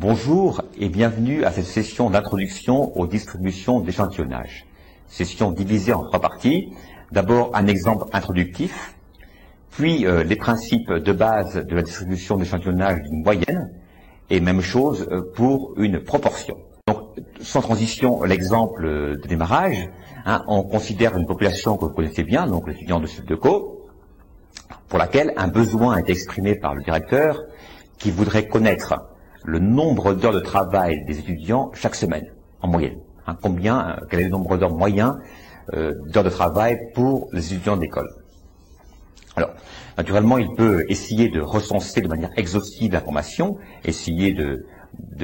Bonjour et bienvenue à cette session d'introduction aux distributions d'échantillonnage. Session divisée en trois parties. D'abord un exemple introductif, puis euh, les principes de base de la distribution d'échantillonnage d'une moyenne, et même chose euh, pour une proportion. Donc, sans transition, l'exemple de démarrage, hein, on considère une population que vous connaissez bien, donc l'étudiant de de Co, pour laquelle un besoin est exprimé par le directeur qui voudrait connaître le nombre d'heures de travail des étudiants chaque semaine, en moyenne. Hein, combien, euh, quel est le nombre d'heures moyen euh, d'heures de travail pour les étudiants d'école. Alors, naturellement, il peut essayer de recenser de manière exhaustive l'information, essayer de,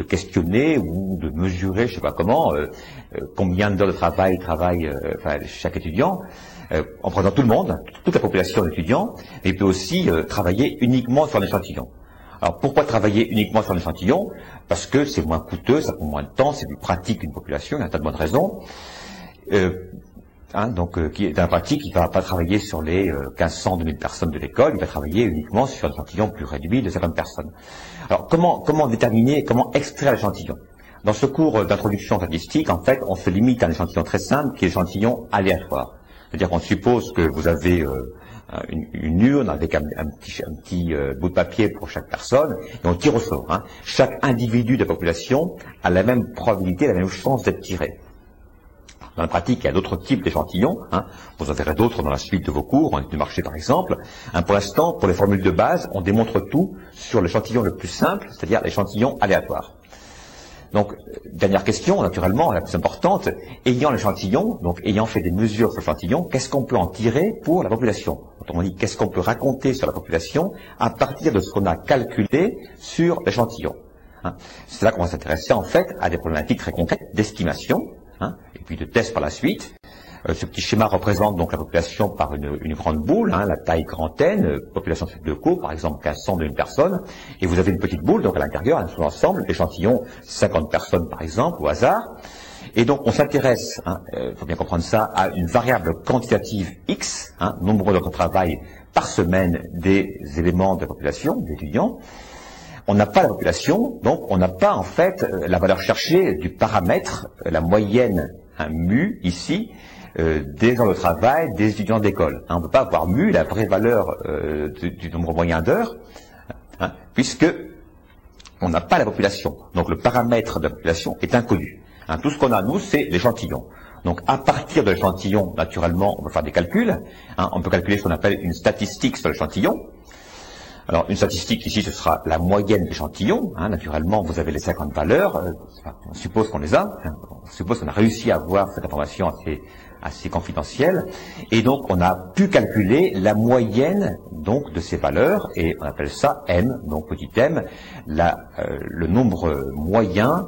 questionner ou de mesurer, je ne sais pas comment, euh, combien d'heures de travail travaille chaque étudiant, en prenant tout le monde, toute la population d'étudiants, et il peut aussi travailler uniquement sur l'échantillon. Alors pourquoi travailler uniquement sur l'échantillon Parce que c'est moins coûteux, ça prend moins de temps, c'est plus pratique qu'une population, il y a un tas de bonnes raisons. Euh, hein, donc euh, qui est un pratique, il ne va pas travailler sur les 1500, euh, 2000 personnes de l'école, il va travailler uniquement sur un échantillon plus réduit de 50 personnes. Alors comment, comment déterminer, comment extraire l'échantillon? Dans ce cours d'introduction statistique, en fait, on se limite à un échantillon très simple qui est l'échantillon aléatoire. C'est-à-dire qu'on suppose que vous avez euh, une, urne avec un, petit, euh, bout de papier pour chaque personne, et on tire au sort. Hein. Chaque individu de la population a la même probabilité, la même chance d'être tiré. Dans la pratique, il y a d'autres types d'échantillons. Hein. Vous en verrez d'autres dans la suite de vos cours, en du marché par exemple. Hein, pour l'instant, pour les formules de base, on démontre tout sur l'échantillon le plus simple, c'est-à-dire l'échantillon aléatoire. Donc, dernière question, naturellement, la plus importante, ayant l'échantillon, donc ayant fait des mesures sur l'échantillon, qu'est-ce qu'on peut en tirer pour la population? Autrement dit, qu'est-ce qu'on peut raconter sur la population à partir de ce qu'on a calculé sur l'échantillon hein C'est là qu'on va s'intéresser en fait à des problématiques très concrètes d'estimation, hein, et puis de tests par la suite, euh, ce petit schéma représente donc la population par une, grande boule, hein, la taille grand N, euh, population de co, par exemple 1500 de personne, et vous avez une petite boule, donc à l'intérieur, un ensemble, échantillon 50 personnes par exemple, au hasard. Et donc on s'intéresse, il hein, euh, faut bien comprendre ça, à une variable quantitative X, hein, nombre de travail par semaine des éléments de la population, des étudiants. On n'a pas la population, donc on n'a pas en fait la valeur cherchée du paramètre, la moyenne un mu ici, euh, des heures de travail des étudiants d'école. Hein, on ne peut pas avoir mu la vraie valeur euh, du, nombre moyen d'heures, hein, puisque on n'a pas la population. Donc le paramètre de la population est inconnu. Hein, tout ce qu'on a, nous, c'est l'échantillon. Donc à partir de l'échantillon, naturellement, on peut faire des calculs. on peut calculer ce qu'on appelle une statistique sur l'échantillon. Alors, une statistique ici, ce sera la moyenne d'échantillons. naturellement, vous avez les 50 valeurs. Euh, on suppose qu'on les a. on suppose qu'on a réussi à avoir cette information assez, assez confidentielle. Et donc, on a pu calculer la moyenne donc de ces valeurs, et on appelle ça M, donc petit m, la, euh, le nombre moyen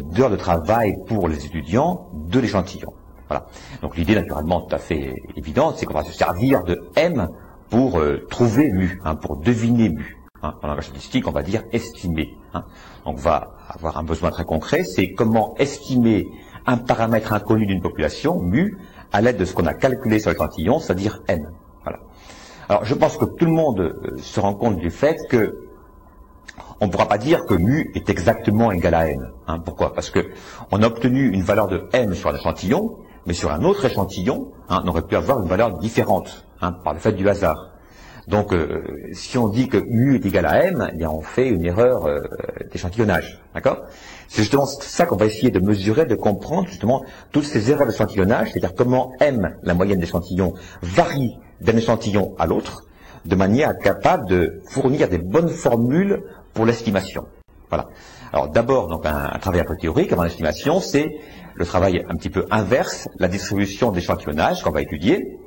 d'heures de travail pour les étudiants de l'échantillon. Voilà. Donc l'idée naturellement tout à fait évidente, c'est qu'on va se servir de M pour euh, trouver mu, hein, pour deviner mu. Hein. En langage statistique, on va dire estimer. Hein. Donc on va avoir un besoin très concret, c'est comment estimer un paramètre inconnu d'une population, mu, à l'aide de ce qu'on a calculé sur l'échantillon, c'est-à-dire n. Voilà. Alors je pense que tout le monde euh, se rend compte du fait que on ne pourra pas dire que mu est exactement égal à n. Hein. Pourquoi? Parce que on a obtenu une valeur de m sur l'échantillon, mais sur un autre échantillon, hein, on aurait pu avoir une valeur différente hein, par le fait du hasard. Donc, euh, si on dit que mu est égal à m, eh bien on fait une erreur euh, d'échantillonnage, d'accord? C'est justement ça qu'on va essayer de mesurer, de comprendre justement toutes ces erreurs d'échantillonnage, c'est-à-dire comment m, la moyenne d'échantillon, varie d'un échantillon à l'autre, de manière capable de fournir des bonnes formules pour l'estimation. Voilà. Alors d'abord, donc un, travail un peu théorique avant l'estimation, c'est le travail un petit peu inverse, la distribution d'échantillonnage qu'on va étudier.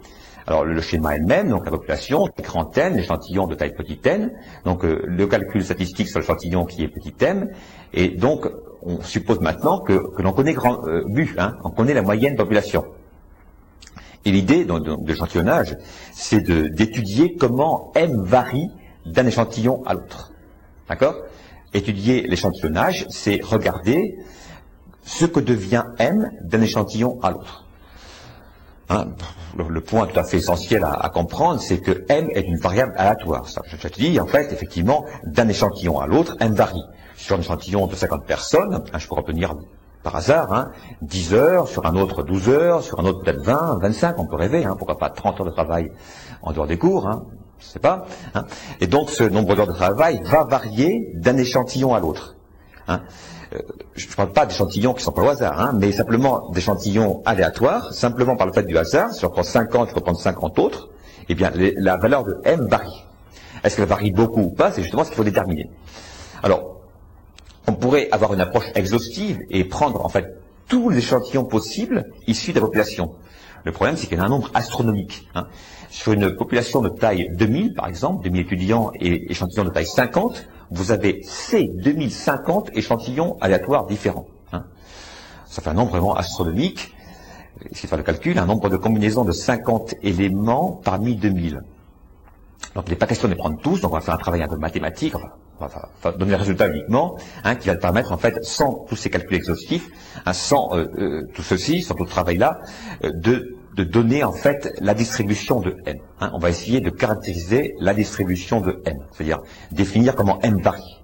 Alors le schéma est le même, donc la population, grand n, l'échantillon de taille petite n, donc euh, le calcul statistique sur l'échantillon qui est petit m, et donc on suppose maintenant que, l'on connaît grand euh, hein, on connaît la moyenne population. Et l'idée de, l'échantillonnage, c'est d'étudier comment m varie d'un échantillon à l'autre. D'accord? Étudier l'échantillonnage, c'est regarder ce que devient m d'un échantillon à l'autre. Hein, le, point tout à fait essentiel à, comprendre, c'est que m est une variable aléatoire. Ça, je, te dis, en fait, effectivement, d'un échantillon à l'autre, m varie. Sur un échantillon de 50 personnes, hein, je pourrais obtenir par hasard, hein, 10 heures, sur un autre 12 heures, sur un autre peut-être 20, 25, on peut rêver, hein, pourquoi pas 30 heures de travail en dehors des cours, hein, je sais pas. Hein. Et donc ce nombre d'heures de travail va varier d'un échantillon à l'autre. Hein. Euh, je ne parle pas d'échantillons qui sont pas au hasard, hein, mais simplement d'échantillons aléatoires, simplement par le fait du hasard, si on prend 50, je peux prendre 50 autres, eh bien la valeur de m varie. Est-ce qu'elle varie beaucoup ou pas C'est justement ce qu'il faut déterminer. Alors, on pourrait avoir une approche exhaustive et prendre en fait tous les échantillons possibles issus de la population. Le problème, c'est qu'il y a un nombre astronomique. Hein. Sur une population de taille 2000, par exemple, 2000 étudiants et échantillons de taille 50, vous avez ces 2050 échantillons aléatoires différents. Hein. Ça fait un nombre vraiment astronomique. Si fait le calcul, un nombre de combinaisons de 50 éléments parmi 2000. Donc il n'est pas question de les prendre tous, donc on va faire un travail un peu mathématique, on va, donner le résultat uniquement, hein, qui va permettre en fait, sans tous ces calculs exhaustifs, hein, sans euh, euh, tout ceci, sans tout ce travail-là, euh, de, de, donner en fait la distribution de n. Hein. On va essayer de caractériser la distribution de n, c'est-à-dire définir comment m varie.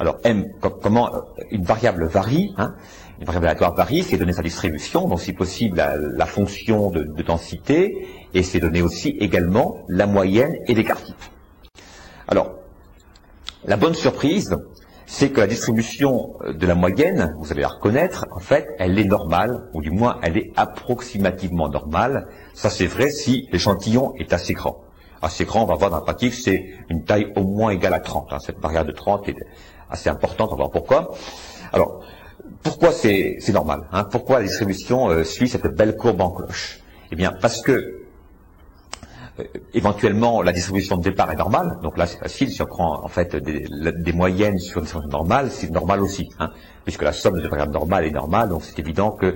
Alors m, comment une variable varie, une variable aléatoire varie, c'est donner sa distribution, donc si possible la, fonction de, de, densité, et c'est donner aussi également la moyenne et l'écart type. Alors, la bonne surprise, c'est que la distribution de la moyenne, vous allez la reconnaître, en fait, elle est normale, ou du moins elle est approximativement normale. Ça c'est vrai si l'échantillon est assez grand. Assez grand, on va voir dans la pratique, c'est une taille au moins égale à 30. Hein. Cette variable de 30 est assez importante, on va voir pourquoi. Alors, pourquoi c'est normal hein Pourquoi la distribution euh, suit cette belle courbe en cloche? Eh bien, parce que euh, éventuellement la distribution de départ est normale, donc là c'est facile, si on prend en fait des, moyennes sur une distribution normale, c'est normal aussi, hein, puisque la somme de variables normales est normale, donc c'est évident qu'on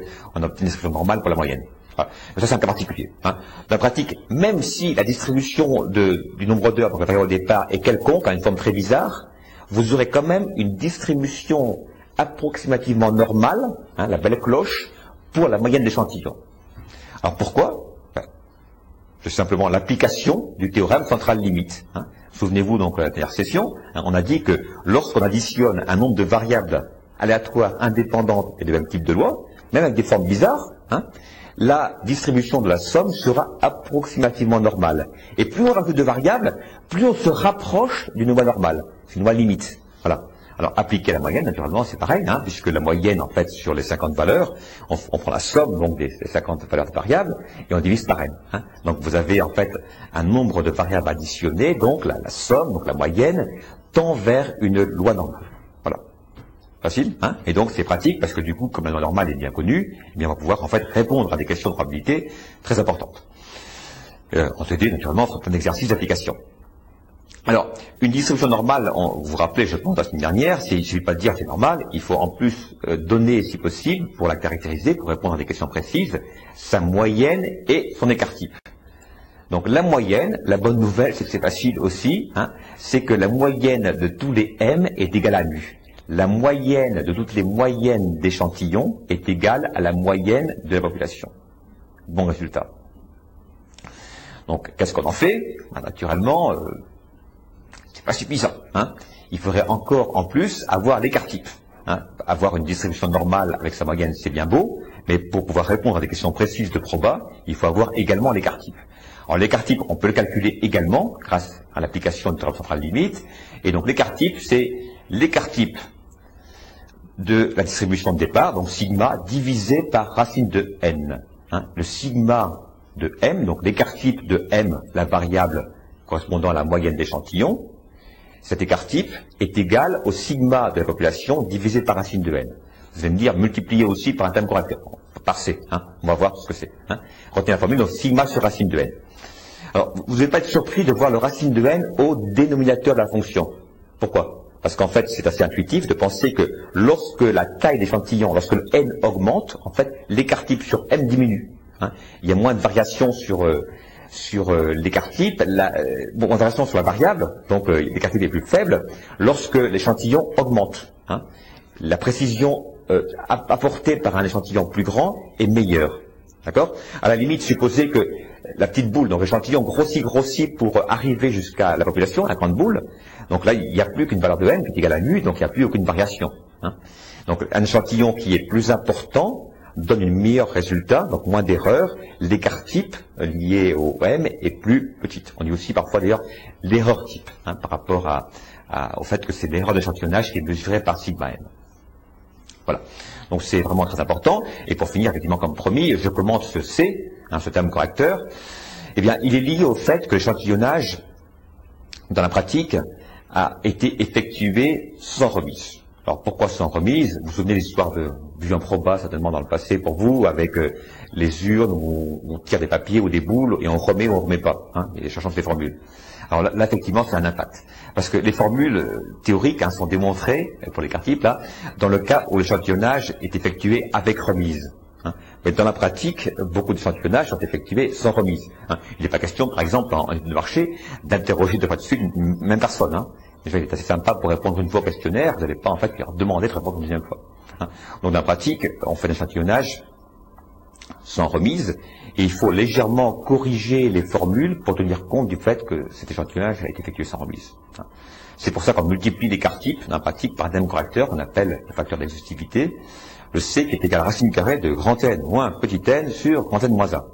obtient une distribution normale pour la moyenne. Ça c'est un cas particulier. Hein. Dans la pratique, même si la distribution du nombre d'heures pour la variable au départ est quelconque, a une forme très bizarre, vous aurez quand même une distribution approximativement normale, hein, la belle cloche, pour la moyenne d'échantillons. Alors pourquoi? C'est simplement l'application du théorème central limite. Hein. Souvenez-vous donc de la dernière session, hein, on a dit que lorsqu'on additionne un nombre de variables aléatoires indépendantes et de même type de loi, même avec des formes bizarres, la distribution de la somme sera approximativement normale. Et plus on rajoute de variables, plus on se rapproche d'une loi normale. C'est une loi limite. Voilà. Alors, appliquer la moyenne, naturellement, c'est pareil, hein, puisque la moyenne, en fait, sur les 50 valeurs, on, prend la somme donc des, 50 valeurs de variables et on divise par n. Hein. Donc, vous avez en fait un nombre de variables additionnées, donc la, somme, donc la moyenne, tend vers une loi normale. Voilà. Facile, hein Et donc, c'est pratique parce que du coup, comme la loi normale est bien connue, eh bien, on va pouvoir en fait répondre à des questions de probabilité très importantes. Euh, on s'est dit, naturellement, fera plein d'exercices d'application. Alors, une distribution normale, vous vous rappelez, je pense, la semaine dernière, il ne suffit pas de dire c'est normal, il faut en plus euh, donner, si possible, pour la caractériser, pour répondre à des questions précises, sa moyenne et son écart type. Donc la moyenne, la bonne nouvelle, c'est que c'est facile aussi, hein, c'est que la moyenne de tous les m est égale à mu. La moyenne de toutes les moyennes d'échantillons est égale à la moyenne de la population. Bon résultat. Donc qu'est-ce qu'on en fait? Ben, Naturellement, euh, pas suffisant. Hein. Il faudrait encore en plus avoir l'écart type. Hein. Avoir une distribution normale avec sa moyenne, c'est bien beau, mais pour pouvoir répondre à des questions précises de proba, il faut avoir également l'écart type. Alors l'écart type, on peut le calculer également grâce à l'application de théorème centrale limite. Et donc l'écart type, c'est l'écart type de la distribution de départ, donc sigma, divisé par racine de n. Hein. Le sigma de m, donc l'écart type de m, la variable correspondant à la moyenne d'échantillon, cet écart type est égal au sigma de la population divisé par racine de n. Vous allez me dire multiplié aussi par un terme correcteur, par c. Hein. On va voir ce que c'est. Hein. Retenez la formule, donc sigma sur racine de n. Alors, vous n'allez pas être surpris de voir le racine de n au dénominateur de la fonction. Pourquoi? Parce qu'en fait, c'est assez intuitif de penser que lorsque la taille d'échantillon, lorsque le n augmente, en fait, l'écart type sur m diminue. Hein. Il y a moins de variations sur, euh, sur euh, l'écart type, la, euh, bon, en sur la variable, donc euh, l'écart type est plus faible, lorsque l'échantillon augmente. Hein. La précision apportée par un échantillon plus grand est meilleure. D'accord? À la limite, supposer que la petite boule, donc l'échantillon grossit, grossit pour arriver jusqu'à la population, la grande boule. Donc là, il n'y a plus qu'une valeur de n qui est égale à nu, donc il n'y a plus aucune variation. Hein. Donc un échantillon qui est plus important donne un meilleur résultat, donc moins d'erreurs. L'écart type lié au m est plus petite. On dit aussi parfois d'ailleurs l'erreur type, hein, par rapport au fait que c'est l'erreur d'échantillonnage qui est mesurée par sigma m. Voilà. Donc c'est vraiment très important. Et pour finir, effectivement, comme promis, je commente ce C, hein, ce terme correcteur. Eh bien, il est lié au fait que l'échantillonnage, dans la pratique, a été effectué sans remise. Alors pourquoi sans remise? Vous vous souvenez l'histoire de Vivian Proba, certainement dans le passé pour vous, avec euh, les urnes où on tire des papiers ou des boules et on remet ou on remet pas, hein, et cherchant ces formules. Alors là, effectivement, c'est un impact. Parce que les formules euh, théoriques hein, sont démontrées, euh, pour les types, là, dans le cas où l'échantillonnage est effectué avec remise. Hein. Mais dans la pratique, beaucoup d'échantillonnages sont effectués sans remise. Hein. Il n'est pas question, par exemple, en de marché, d'interroger de fois de suite une même personne. Hein. Déjà, il est assez sympa pour répondre une fois au questionnaire, vous n'allez pas en fait leur demander de répondre une deuxième fois. Hein. Donc dans la pratique, on fait l'échantillonnage sans remise, et il faut légèrement corriger les formules pour tenir compte du fait que cet échantillonnage a été effectué sans remise. C'est pour ça qu'on multiplie l'écart type dans la pratique par un même correcteur qu'on appelle le facteur d'exhaustivité, le C qui est égal à racine carrée de grand N moins petit n sur grand N moins 1.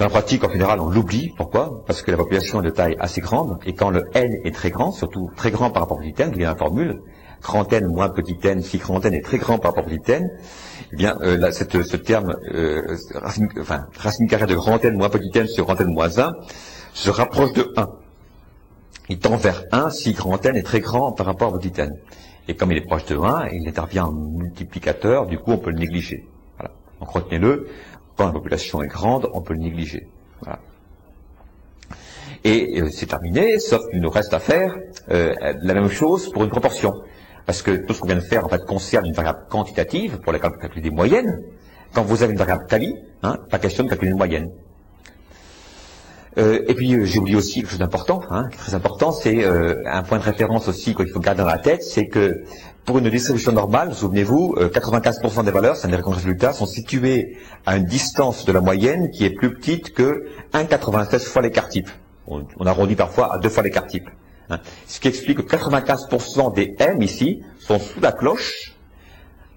Dans la pratique, en général, on l'oublie. Pourquoi? Parce que la population est de taille assez grande, et quand le N est très grand, surtout très grand par rapport au petit n, il y a la formule, grand N moins petit n, si grand N est très grand par rapport au petit n, eh bien, euh, ce terme, euh, racine, enfin, racine carrée de grand N moins petit n sur grand N moins 1, se rapproche de 1. Il tend vers 1 si grand N est très grand par rapport au petit n. Et comme il est proche de 1, il intervient en multiplicateur, du coup on peut le négliger. Voilà. Donc retenez-le, quand la population est grande, on peut le négliger. Voilà. Et euh, c'est terminé, sauf qu'il nous reste à faire euh, la même chose pour une proportion. Parce que tout ce qu'on vient de faire, concerne une variable quantitative pour la calculer des moyennes. Quand vous avez une variable quali, hein, pas question de calculer une moyenne. Euh, et puis j'ai oublié aussi quelque chose d'important, hein, très important, c'est un point de référence aussi qu'il faut garder dans la tête, c'est que pour une distribution normale, souvenez-vous, 95% des valeurs, c'est-à-dire que résultats, sont situées à une distance de la moyenne qui est plus petite que 1,96 fois l'écart type. On, on arrondit parfois à deux fois l'écart type. Hein. Ce qui explique que 95% des M ici sont sous la cloche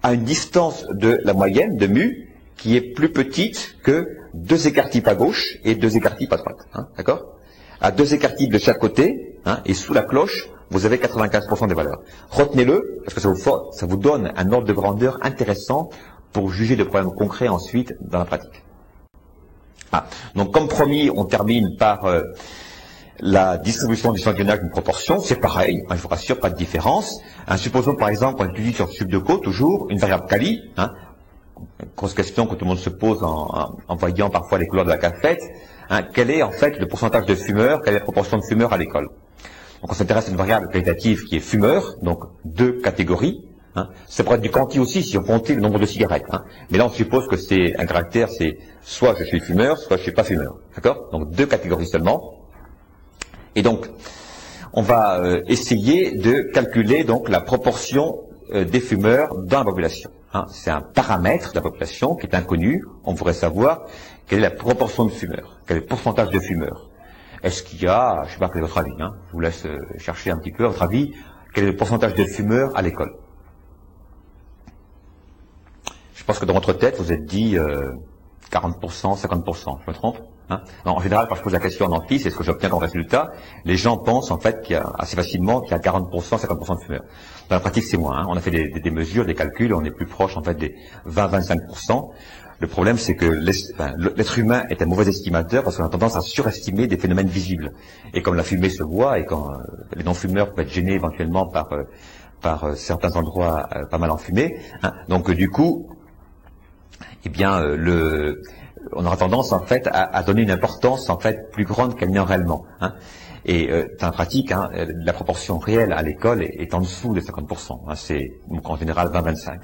à une distance de la moyenne de mu qui est plus petite que deux écarts-types à gauche et deux écarts-types à droite. Hein, D'accord? À deux écarts-types de chaque côté, hein, et sous la cloche, vous avez 95% des valeurs. Retenez-le, parce que ça vous, ça vous donne un ordre de grandeur intéressant pour juger de problèmes concrets ensuite dans la pratique. Ah, donc comme promis, on termine par euh, la distribution du d'échantillonnage d'une proportion, c'est pareil, hein, je vous rassure, pas de différence. supposons par exemple, on étudie sur sub de co toujours une variable quali, hein, grosse question que tout le monde se pose en, voyant parfois les couleurs de la cafette, hein, quel est en fait le pourcentage de fumeurs, quelle est la proportion de fumeurs à l'école? Donc on s'intéresse à une variable qualitative qui est fumeur, donc deux catégories. Hein. Ça pourrait être du quanti aussi si on comptait le nombre de cigarettes. Hein. Mais là on suppose que c'est un caractère, c'est soit je suis fumeur, soit je suis pas fumeur. D'accord Donc deux catégories seulement. Et donc on va euh, essayer de calculer donc la proportion euh, des fumeurs dans la population. Hein, c'est un paramètre de la population qui est inconnu. On pourrait savoir quelle est la proportion de fumeurs, quel est le pourcentage de fumeurs. Est-ce qu'il y a, je ne sais pas quel est votre avis, hein, je vous laisse euh, chercher un petit peu, à votre avis, quel est le pourcentage de fumeurs à l'école? Je pense que dans votre tête, vous êtes dit 40%, 50%, je me trompe hein? En général, quand je pose la question en amphi, c'est ce que j'obtiens comme résultat, les gens pensent en fait qu'il y a assez facilement qu'il y a 40%, 50% de fumeurs. Dans la pratique, c'est moins. Hein. On a fait des, mesures, des calculs, on est plus proche en fait des 20-25%. Le problème, c'est que l'être humain est un mauvais estimateur parce qu'on a tendance à surestimer des phénomènes visibles. Et comme la fumée se voit et quand euh, les non-fumeurs peuvent être gênés éventuellement par, euh, par euh, certains endroits pas mal enfumés, hein. donc du coup, eh bien, le, on aura tendance en fait à, donner une importance en fait plus grande qu'elle n'est réellement. Hein. Et euh, en pratique, hein, la proportion réelle à l'école est, en dessous des 50%. Hein, c'est en général 20-25.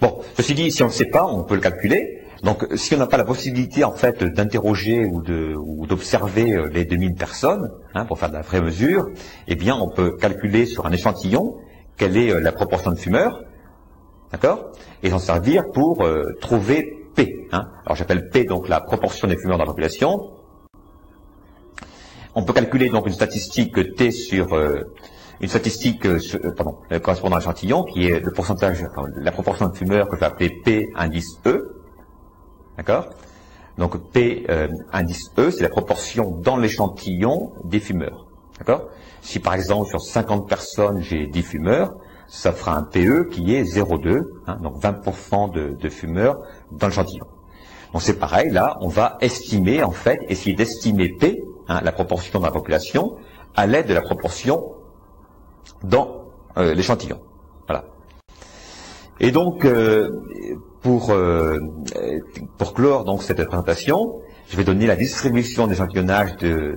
Bon, ceci dit, si on ne sait pas, on peut le calculer. Donc, si on n'a pas la possibilité en fait d'interroger ou d'observer euh, les 2000 personnes hein, pour faire de la vraie mesure, eh bien, on peut calculer sur un échantillon quelle est euh, la proportion de fumeurs, d'accord, et s'en servir pour euh, trouver P. Hein. Alors j'appelle P donc la proportion des fumeurs dans la population. On peut calculer donc une statistique T sur euh, une statistique euh, euh, pardon, correspondant à l'échantillon qui est le pourcentage, la proportion de fumeurs que je vais appeler P indice E. D'accord? Donc P indice E, c'est la proportion dans l'échantillon des fumeurs. D'accord? Si par exemple sur 50 personnes j'ai 10 fumeurs, ça fera un PE qui est 0,2, hein, donc 20% de, de, fumeurs dans l'échantillon. Donc c'est pareil, là, on va estimer, en fait, essayer d'estimer P, hein, la proportion dans la population, à l'aide de la proportion dans euh, l'échantillon. Voilà. Et donc, euh, pour, euh, pour clore donc cette présentation, je vais donner la distribution d'échantillonnage de,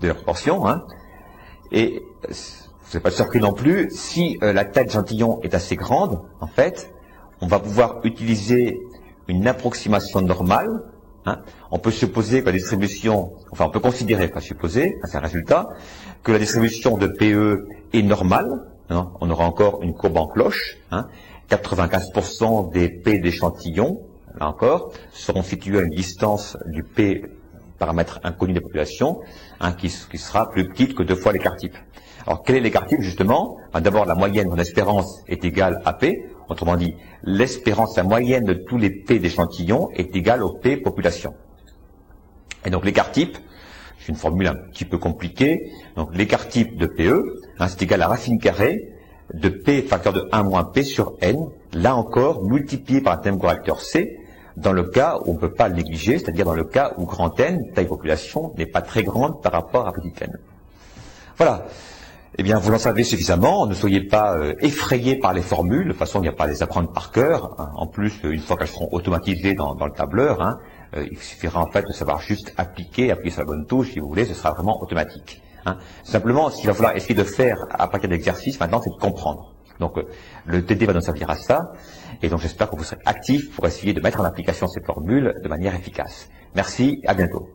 de proportion, hein, et vous n'êtes pas surpris non plus, si euh, la taille d'échantillon est assez grande, en fait, on va pouvoir utiliser une approximation normale. Hein. On peut supposer que la distribution, enfin on peut considérer, pas supposer, c'est un résultat, que la distribution de PE est normale. Hein. On aura encore une courbe en cloche. 95% hein. des P d'échantillon, là encore, seront situés à une distance du P paramètre inconnu des populations, qui, qui, sera plus petite que deux fois l'écart type. Alors, quel est l'écart type, justement? D'abord, la moyenne en espérance est égale à P. Autrement dit, l'espérance, la moyenne de tous les P d'échantillons est égale au P population. Et donc, l'écart type, c'est une formule un petit peu compliquée. Donc, l'écart type de PE, hein, c'est égal à racine carrée de P facteur de 1 moins P sur N, là encore, multiplié par un thème correcteur C, dans le cas où on ne peut pas le négliger, c'est-à-dire dans le cas où grand N, taille population, n'est pas très grande par rapport à petit n. Voilà eh bien, vous en savez suffisamment. Ne soyez pas euh, effrayés par les formules. De toute façon, il n'y a pas à les apprendre par cœur. Hein. En plus, une fois qu'elles seront automatisées dans, le tableur, hein, euh, il suffira en fait de savoir juste appliquer, appuyer sur la bonne touche, si vous voulez, ce sera vraiment automatique. Hein. Simplement, ce qu'il va falloir essayer de faire à partir d'exercices maintenant, c'est de comprendre. Donc, le TD va nous servir à ça. Et donc, j'espère que vous serez actifs pour essayer de mettre en application ces formules de manière efficace. Merci, à bientôt.